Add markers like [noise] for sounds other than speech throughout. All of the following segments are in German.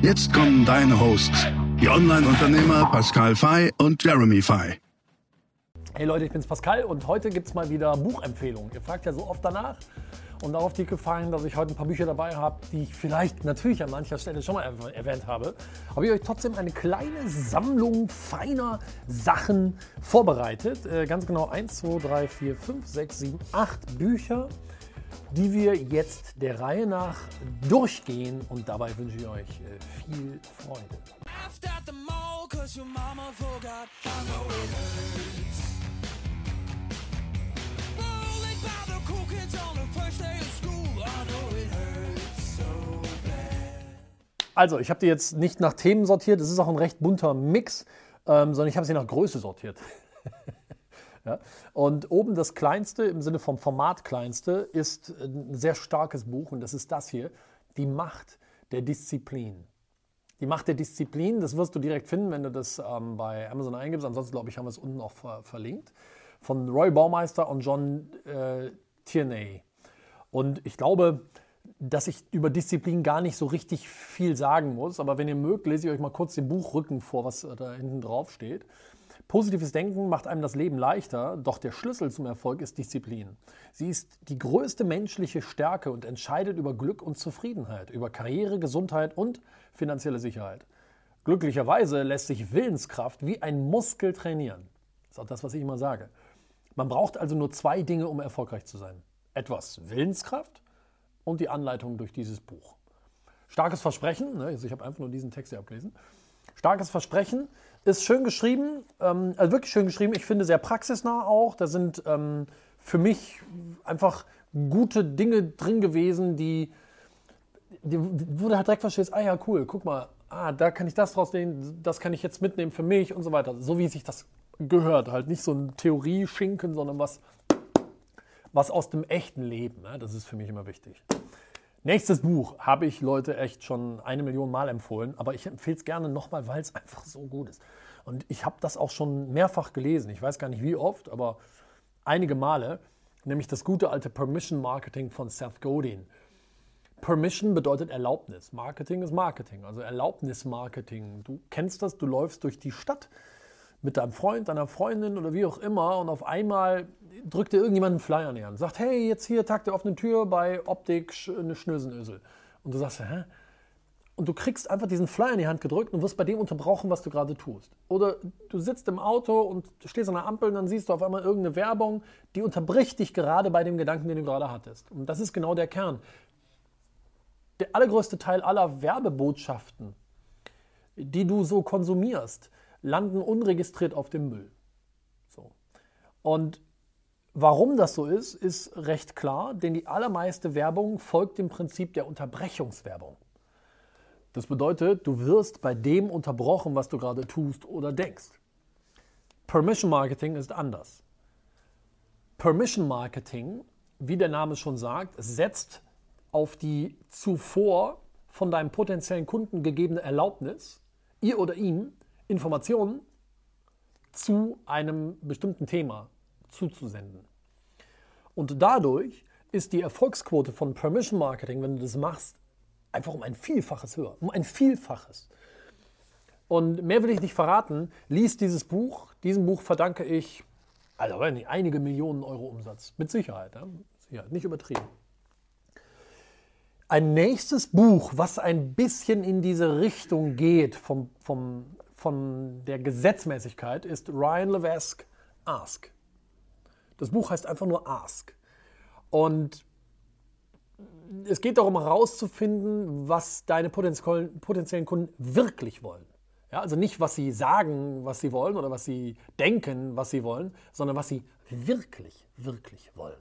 Jetzt kommen deine Hosts, die Online-Unternehmer Pascal Fay und Jeremy Fay. Hey Leute, ich bin's Pascal und heute gibt's mal wieder Buchempfehlungen. Ihr fragt ja so oft danach und darauf die gefallen, dass ich heute ein paar Bücher dabei habe, die ich vielleicht natürlich an mancher Stelle schon mal erwähnt habe. Habe ich euch trotzdem eine kleine Sammlung feiner Sachen vorbereitet. Äh, ganz genau 1, 2, 3, 4, 5, 6, 7, 8 Bücher die wir jetzt der Reihe nach durchgehen. Und dabei wünsche ich euch äh, viel Freude. Also, ich habe die jetzt nicht nach Themen sortiert, es ist auch ein recht bunter Mix, ähm, sondern ich habe sie nach Größe sortiert. [laughs] Ja? Und oben das kleinste, im Sinne vom Format kleinste, ist ein sehr starkes Buch und das ist das hier, Die Macht der Disziplin. Die Macht der Disziplin, das wirst du direkt finden, wenn du das ähm, bei Amazon eingibst. Ansonsten, glaube ich, haben wir es unten auch ver verlinkt. Von Roy Baumeister und John äh, Tierney. Und ich glaube, dass ich über Disziplin gar nicht so richtig viel sagen muss. Aber wenn ihr mögt, lese ich euch mal kurz den Buchrücken vor, was da hinten drauf steht. Positives Denken macht einem das Leben leichter, doch der Schlüssel zum Erfolg ist Disziplin. Sie ist die größte menschliche Stärke und entscheidet über Glück und Zufriedenheit, über Karriere, Gesundheit und finanzielle Sicherheit. Glücklicherweise lässt sich Willenskraft wie ein Muskel trainieren. Das ist auch das, was ich immer sage. Man braucht also nur zwei Dinge, um erfolgreich zu sein. Etwas Willenskraft und die Anleitung durch dieses Buch. Starkes Versprechen, ne, also ich habe einfach nur diesen Text hier abgelesen. Starkes Versprechen ist schön geschrieben, ähm, also wirklich schön geschrieben. Ich finde sehr praxisnah auch. Da sind ähm, für mich einfach gute Dinge drin gewesen, die, die, wo du halt direkt verstehst, ah ja, cool, guck mal, ah, da kann ich das draus nehmen, das kann ich jetzt mitnehmen für mich und so weiter. So wie sich das gehört. Halt nicht so ein Theorie-Schinken, sondern was, was aus dem echten Leben. Ne? Das ist für mich immer wichtig. Nächstes Buch habe ich Leute echt schon eine Million Mal empfohlen, aber ich empfehle es gerne nochmal, weil es einfach so gut ist. Und ich habe das auch schon mehrfach gelesen. Ich weiß gar nicht wie oft, aber einige Male. Nämlich das gute alte Permission Marketing von Seth Godin. Permission bedeutet Erlaubnis. Marketing ist Marketing, also Erlaubnismarketing. Du kennst das, du läufst durch die Stadt mit deinem Freund, deiner Freundin oder wie auch immer und auf einmal drückt dir irgendjemand einen Flyer näher und sagt, hey, jetzt hier Tag der offenen Tür bei Optik eine Schnösenösel. Und du sagst, hä? Und du kriegst einfach diesen Flyer in die Hand gedrückt und wirst bei dem unterbrochen, was du gerade tust. Oder du sitzt im Auto und stehst an der Ampel und dann siehst du auf einmal irgendeine Werbung, die unterbricht dich gerade bei dem Gedanken, den du gerade hattest. Und das ist genau der Kern. Der allergrößte Teil aller Werbebotschaften, die du so konsumierst, landen unregistriert auf dem Müll. So. Und warum das so ist, ist recht klar, denn die allermeiste Werbung folgt dem Prinzip der Unterbrechungswerbung. Das bedeutet, du wirst bei dem unterbrochen, was du gerade tust oder denkst. Permission Marketing ist anders. Permission Marketing, wie der Name schon sagt, setzt auf die zuvor von deinem potenziellen Kunden gegebene Erlaubnis, ihr oder ihm Informationen zu einem bestimmten Thema zuzusenden. Und dadurch ist die Erfolgsquote von Permission Marketing, wenn du das machst, einfach um ein Vielfaches höher. Um ein Vielfaches. Und mehr will ich nicht verraten. Lies dieses Buch. Diesem Buch verdanke ich also einige Millionen Euro Umsatz. Mit Sicherheit. Ja? Sicherheit. Nicht übertrieben. Ein nächstes Buch, was ein bisschen in diese Richtung geht, vom, vom von der Gesetzmäßigkeit ist Ryan Levesque Ask. Das Buch heißt einfach nur Ask. Und es geht darum herauszufinden, was deine potenziellen Kunden wirklich wollen. Ja, also nicht, was sie sagen, was sie wollen oder was sie denken, was sie wollen, sondern was sie wirklich, wirklich wollen.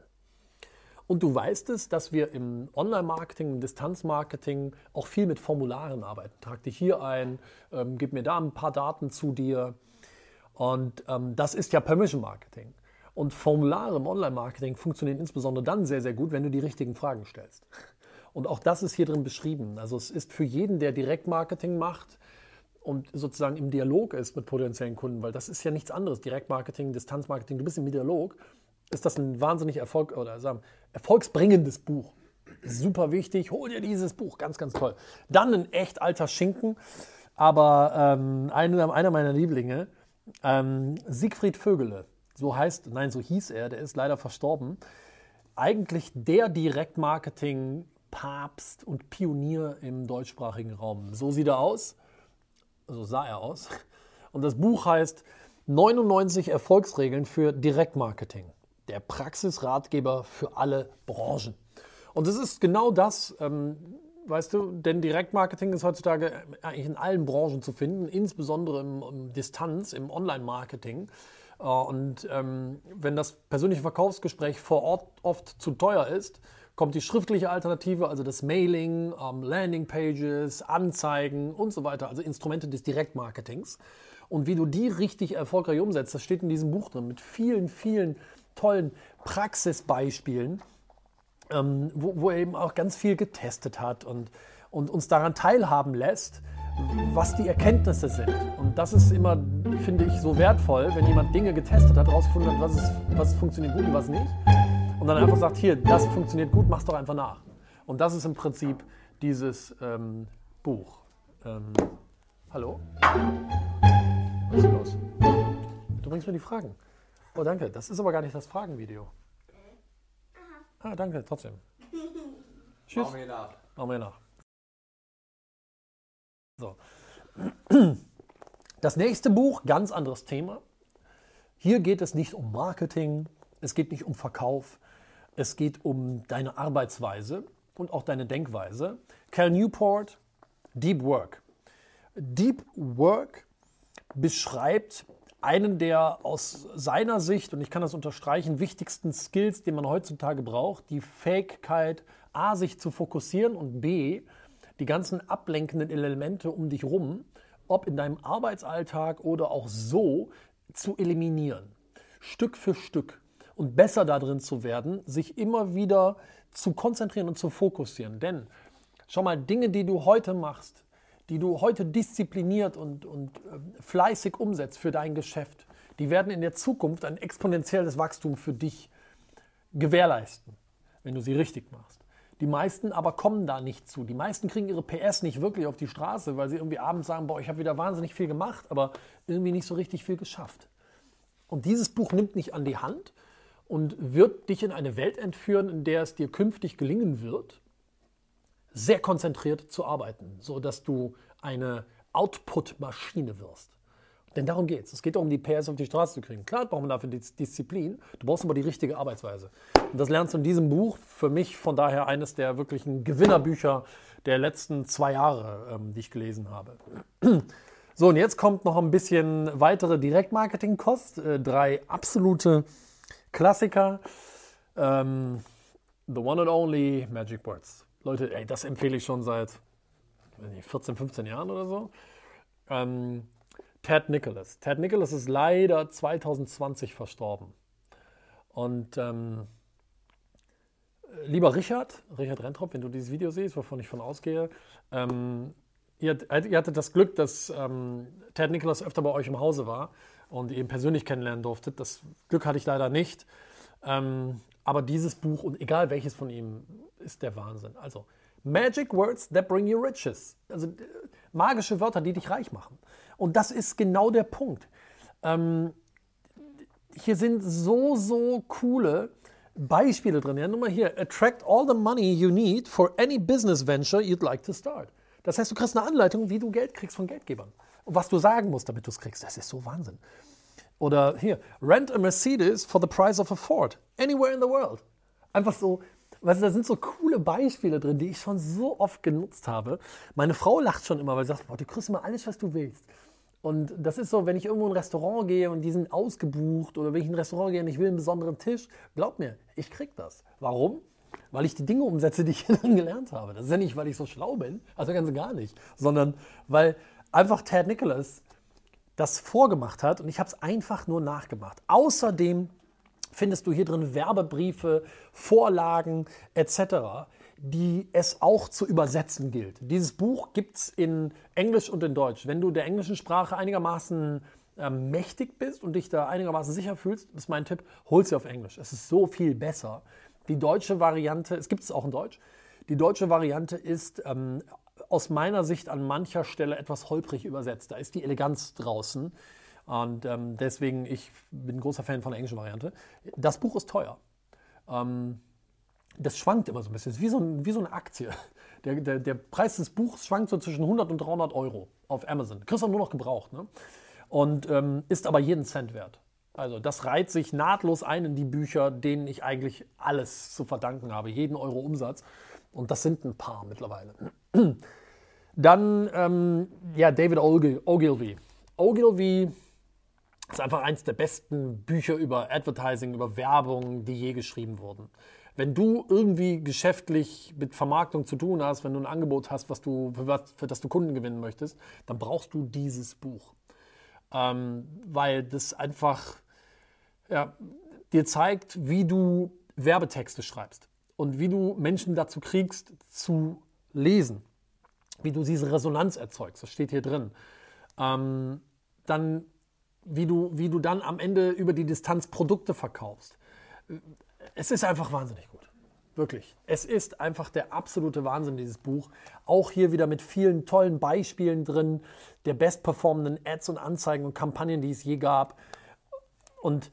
Und du weißt es, dass wir im Online-Marketing, im Distanzmarketing auch viel mit Formularen arbeiten. Trag dich hier ein, ähm, gib mir da ein paar Daten zu dir. Und ähm, das ist ja Permission Marketing. Und Formulare im Online-Marketing funktionieren insbesondere dann sehr, sehr gut, wenn du die richtigen Fragen stellst. Und auch das ist hier drin beschrieben. Also es ist für jeden, der Direktmarketing macht und sozusagen im Dialog ist mit potenziellen Kunden, weil das ist ja nichts anderes. Direktmarketing, Distanzmarketing, du bist im Dialog ist das ein wahnsinnig Erfolg oder sagen, erfolgsbringendes Buch. Super wichtig, hol dir dieses Buch, ganz, ganz toll. Dann ein echt alter Schinken, aber ähm, einer, einer meiner Lieblinge, ähm, Siegfried Vögele, so heißt, nein, so hieß er, der ist leider verstorben. Eigentlich der Direktmarketing-Papst und Pionier im deutschsprachigen Raum. So sieht er aus, so sah er aus. Und das Buch heißt 99 Erfolgsregeln für Direktmarketing der Praxisratgeber für alle Branchen. Und es ist genau das, ähm, weißt du, denn Direktmarketing ist heutzutage eigentlich in allen Branchen zu finden, insbesondere im, im Distanz, im Online-Marketing. Äh, und ähm, wenn das persönliche Verkaufsgespräch vor Ort oft zu teuer ist, kommt die schriftliche Alternative, also das Mailing, ähm, Landingpages, Anzeigen und so weiter, also Instrumente des Direktmarketings. Und wie du die richtig erfolgreich umsetzt, das steht in diesem Buch drin mit vielen, vielen tollen Praxisbeispielen, ähm, wo, wo, er eben auch ganz viel getestet hat und, und uns daran teilhaben lässt, was die Erkenntnisse sind. Und das ist immer, finde ich, so wertvoll, wenn jemand Dinge getestet hat, herausgefunden hat, was, ist, was funktioniert gut und was nicht. Und dann einfach sagt, hier, das funktioniert gut, mach's doch einfach nach. Und das ist im Prinzip dieses ähm, Buch. Ähm, hallo? Was ist los? Du bringst mir die Fragen. Oh, danke. Das ist aber gar nicht das Fragenvideo. Ah, danke, trotzdem. [laughs] Tschüss. Machen wir nach. Machen wir nach. So. Das nächste Buch, ganz anderes Thema. Hier geht es nicht um Marketing, es geht nicht um Verkauf, es geht um deine Arbeitsweise und auch deine Denkweise. Cal Newport, Deep Work. Deep Work beschreibt einen der aus seiner Sicht, und ich kann das unterstreichen, wichtigsten Skills, den man heutzutage braucht, die Fähigkeit, A, sich zu fokussieren und B, die ganzen ablenkenden Elemente um dich rum, ob in deinem Arbeitsalltag oder auch so, zu eliminieren. Stück für Stück. Und besser darin zu werden, sich immer wieder zu konzentrieren und zu fokussieren. Denn schau mal, Dinge, die du heute machst, die du heute diszipliniert und, und ähm, fleißig umsetzt für dein Geschäft, die werden in der Zukunft ein exponentielles Wachstum für dich gewährleisten, wenn du sie richtig machst. Die meisten aber kommen da nicht zu. Die meisten kriegen ihre PS nicht wirklich auf die Straße, weil sie irgendwie abends sagen, boah, ich habe wieder wahnsinnig viel gemacht, aber irgendwie nicht so richtig viel geschafft. Und dieses Buch nimmt dich an die Hand und wird dich in eine Welt entführen, in der es dir künftig gelingen wird, sehr konzentriert zu arbeiten, sodass du eine Output-Maschine wirst. Denn darum geht es. Es geht darum, die PS auf die Straße zu kriegen. Klar braucht man dafür Disziplin, du brauchst aber die richtige Arbeitsweise. Und das lernst du in diesem Buch. Für mich von daher eines der wirklichen Gewinnerbücher der letzten zwei Jahre, ähm, die ich gelesen habe. So, und jetzt kommt noch ein bisschen weitere Direktmarketing-Kost. Äh, drei absolute Klassiker. Ähm, the One and Only Magic Words. Leute, ey, das empfehle ich schon seit 14, 15 Jahren oder so. Ähm, Ted Nicholas. Ted Nicholas ist leider 2020 verstorben. Und ähm, lieber Richard, Richard Rentrop, wenn du dieses Video siehst, wovon ich von ausgehe, ähm, ihr, ihr, hattet das Glück, dass ähm, Ted Nicholas öfter bei euch im Hause war und ihr ihn persönlich kennenlernen durftet. Das Glück hatte ich leider nicht. Ähm, aber dieses Buch und egal welches von ihm ist der Wahnsinn. Also Magic Words that bring you riches. Also magische Wörter, die dich reich machen. Und das ist genau der Punkt. Ähm, hier sind so, so coole Beispiele drin. Ja, nur mal hier. Attract all the money you need for any business venture you'd like to start. Das heißt, du kriegst eine Anleitung, wie du Geld kriegst von Geldgebern. Und was du sagen musst, damit du es kriegst. Das ist so Wahnsinn. Oder hier, rent a Mercedes for the price of a Ford, anywhere in the world. Einfach so, weißt du, da sind so coole Beispiele drin, die ich schon so oft genutzt habe. Meine Frau lacht schon immer, weil sie sagt, boah, du kriegst immer alles, was du willst. Und das ist so, wenn ich irgendwo in ein Restaurant gehe und die sind ausgebucht oder wenn ich in ein Restaurant gehe und ich will einen besonderen Tisch, glaub mir, ich krieg das. Warum? weil ich die Dinge umsetze, die ich [laughs] dann gelernt habe. Das ist ja nicht, weil ich so schlau bin, also ganz gar nicht, sondern weil einfach Ted Nicholas das vorgemacht hat und ich habe es einfach nur nachgemacht. Außerdem findest du hier drin Werbebriefe, Vorlagen etc., die es auch zu übersetzen gilt. Dieses Buch gibt es in Englisch und in Deutsch. Wenn du der englischen Sprache einigermaßen äh, mächtig bist und dich da einigermaßen sicher fühlst, ist mein Tipp, hol sie auf Englisch. Es ist so viel besser. Die deutsche Variante, es gibt es auch in Deutsch, die deutsche Variante ist ähm, aus meiner Sicht an mancher Stelle etwas holprig übersetzt. Da ist die Eleganz draußen. Und ähm, deswegen, ich bin großer Fan von der englischen Variante. Das Buch ist teuer. Ähm, das schwankt immer so ein bisschen. Es ist wie so, ein, wie so eine Aktie. [laughs] Der, der, der, Preis des Buchs schwankt so zwischen 100 und 300 Euro auf Amazon. Kriegst du nur noch gebraucht. Ne? Und ähm, ist aber jeden Cent wert. Also das reiht sich nahtlos ein in die Bücher, denen ich eigentlich alles zu verdanken habe. Jeden Euro Umsatz. Und das sind ein paar mittlerweile. [clears throat] Dann, ähm, ja, David Ogilvy. Ogilvy ist einfach eines der besten Bücher über Advertising, über Werbung, die je geschrieben wurden. Wenn du irgendwie geschäftlich mit Vermarktung zu tun hast, wenn du ein Angebot hast, was du, für, was, für das du Kunden gewinnen möchtest, dann brauchst du dieses Buch. Ähm, weil das einfach ja, dir zeigt, wie du Werbetexte schreibst und wie du Menschen dazu kriegst, zu lesen, wie du diese Resonanz erzeugst. Das steht hier drin. Ähm, dann wie du, wie du dann am Ende über die Distanz Produkte verkaufst. Es ist einfach wahnsinnig gut. Wirklich. Es ist einfach der absolute Wahnsinn, dieses Buch. Auch hier wieder mit vielen tollen Beispielen drin, der bestperformenden Ads und Anzeigen und Kampagnen, die es je gab. Und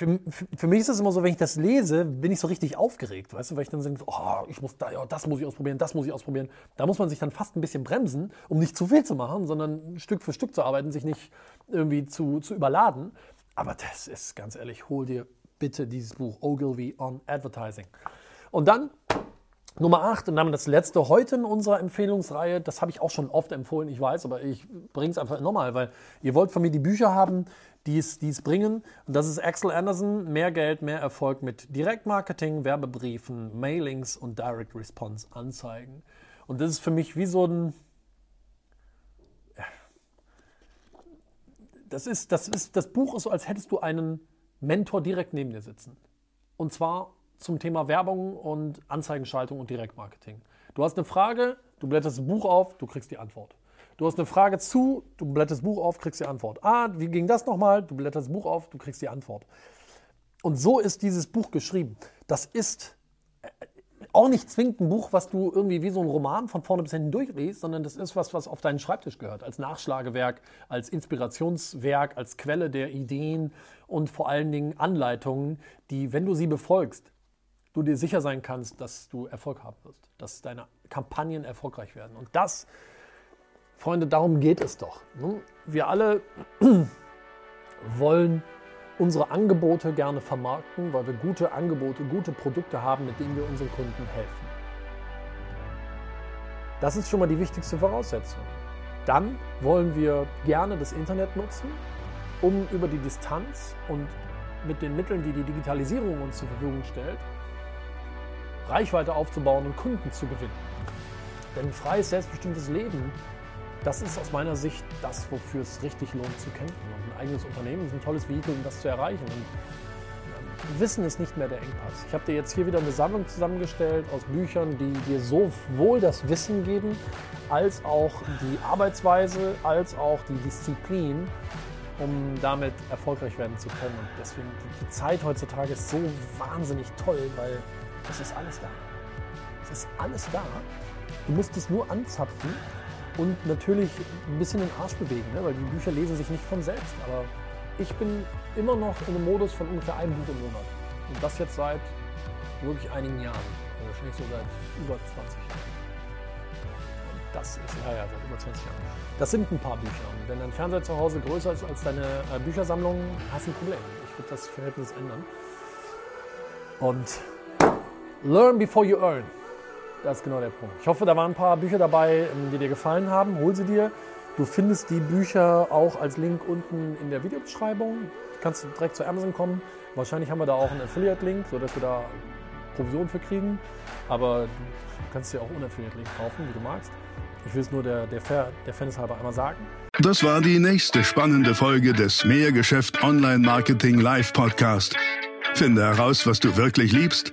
für, für, mich ist es immer so, wenn ich das lese, bin ich so richtig aufgeregt, weißt du, weil ich dann denke, oh, ich muss da, ja, das muss ich ausprobieren, das muss ich ausprobieren. Da muss man sich dann fast ein bisschen bremsen, um nicht zu viel zu machen, sondern Stück für Stück zu arbeiten, sich nicht irgendwie zu, zu überladen. Aber das ist ganz ehrlich, hol dir bitte dieses Buch Ogilvy on Advertising. Und dann Nummer 8 und dann das letzte heute in unserer Empfehlungsreihe. Das habe ich auch schon oft empfohlen, ich weiß, aber ich bringe es einfach nochmal, weil ihr wollt von mir die Bücher haben, die es, bringen. Und das ist Axel Anderson, mehr Geld, mehr Erfolg mit Direktmarketing, Werbebriefen, Mailings und Direct Response Anzeigen. Und das ist für mich wie so ein... Das, ist, das, ist, das Buch ist so, als hättest du einen Mentor direkt neben dir sitzen. Und zwar zum Thema Werbung und Anzeigenschaltung und Direktmarketing. Du hast eine Frage, du blätterst ein Buch auf, du kriegst die Antwort. Du hast eine Frage zu, du blätterst Buch auf, kriegst die Antwort. Ah, wie ging das nochmal? Du blätterst Buch auf, du kriegst die Antwort. Und so ist dieses Buch geschrieben. Das ist äh, auch nicht zwingend ein Buch, was du irgendwie wie so ein Roman von vorne bis hinten durchliest, sondern das ist was, was auf deinen Schreibtisch gehört, als Nachschlagewerk, als Inspirationswerk, als Quelle der Ideen und vor allen Dingen Anleitungen, die, wenn du sie befolgst, du dir sicher sein kannst, dass du Erfolg haben wirst, dass deine Kampagnen erfolgreich werden. Und das Freunde, darum geht es doch. Ne? Wir alle [clears throat] wollen unsere Angebote gerne vermarkten, weil wir gute Angebote, gute Produkte haben, mit denen wir unseren Kunden helfen. Das ist schon mal die wichtigste Voraussetzung. Dann wollen wir gerne das Internet nutzen, um über die Distanz und mit den Mitteln, die die Digitalisierung uns zur Verfügung stellt, Reichweite aufzubauen und Kunden zu gewinnen. Denn freies, selbstbestimmtes Leben das ist aus meiner Sicht das, wofür es richtig lohnt zu kämpfen. Und ein eigenes Unternehmen ist ein tolles Vehikel, um das zu erreichen. Und Wissen ist nicht mehr der Engpass. Ich habe dir jetzt hier wieder eine Sammlung zusammengestellt aus Büchern, die dir sowohl das Wissen geben, als auch die Arbeitsweise, als auch die Disziplin, um damit erfolgreich werden zu können. Und deswegen, die Zeit heutzutage ist so wahnsinnig toll, weil es ist alles da. Es ist alles da. Du musst es nur anzapfen und natürlich ein bisschen den Arsch bewegen, ne? weil die Bücher lesen sich nicht von selbst. Aber ich bin immer noch in einem Modus von ungefähr einem Buch im Monat. Und das jetzt seit wirklich einigen Jahren. Also wahrscheinlich so seit über 20 Jahren. Und das ist, ja, ja, seit über 20 Jahren. Das sind ein paar Bücher. Und wenn dein Fernseher zu Hause größer ist als deine äh, Büchersammlung, hast du ein Problem. Ich würde das Verhältnis ändern. Und learn before you earn. Das ist genau der Punkt. Ich hoffe, da waren ein paar Bücher dabei, ähm, die dir gefallen haben. Hol sie dir. Du findest die Bücher auch als Link unten in der Videobeschreibung. Du kannst direkt zu Amazon kommen. Wahrscheinlich haben wir da auch einen Affiliate-Link, sodass du da Provision für kriegen, aber du kannst dir auch unaffiliatlich kaufen, wie du magst. Ich will es nur der, der, Fair, der Fairness halber einmal sagen. Das war die nächste spannende Folge des Mehrgeschäft Online Marketing Live Podcast. Finde heraus, was du wirklich liebst